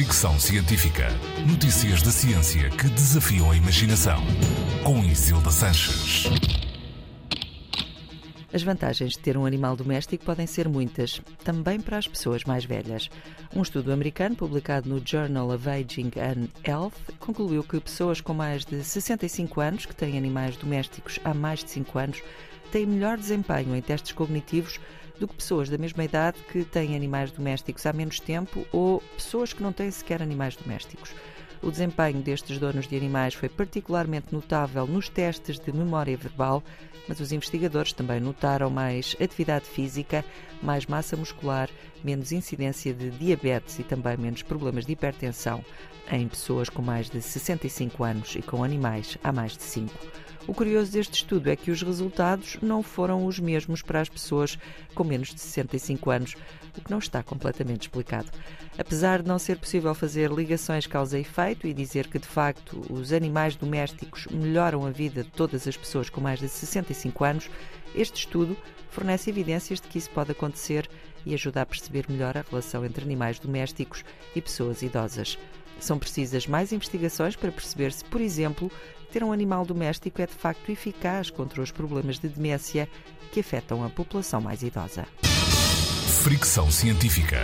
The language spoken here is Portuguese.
Fricção Científica. Notícias da ciência que desafiam a imaginação. Com Isilda Sanches. As vantagens de ter um animal doméstico podem ser muitas, também para as pessoas mais velhas. Um estudo americano publicado no Journal of Aging and Health concluiu que pessoas com mais de 65 anos que têm animais domésticos há mais de 5 anos têm melhor desempenho em testes cognitivos do que pessoas da mesma idade que têm animais domésticos há menos tempo ou pessoas que não têm sequer animais domésticos. O desempenho destes donos de animais foi particularmente notável nos testes de memória verbal, mas os investigadores também notaram mais atividade física, mais massa muscular, menos incidência de diabetes e também menos problemas de hipertensão em pessoas com mais de 65 anos e com animais há mais de 5. O curioso deste estudo é que os resultados não foram os mesmos para as pessoas com menos de 65 anos, o que não está completamente explicado. Apesar de não ser possível fazer ligações causa efeito e dizer que, de facto, os animais domésticos melhoram a vida de todas as pessoas com mais de 65 anos, este estudo fornece evidências de que isso pode acontecer e ajuda a perceber melhor a relação entre animais domésticos e pessoas idosas. São precisas mais investigações para perceber se, por exemplo, ter um animal doméstico é de facto eficaz contra os problemas de demência que afetam a população mais idosa. Fricção científica.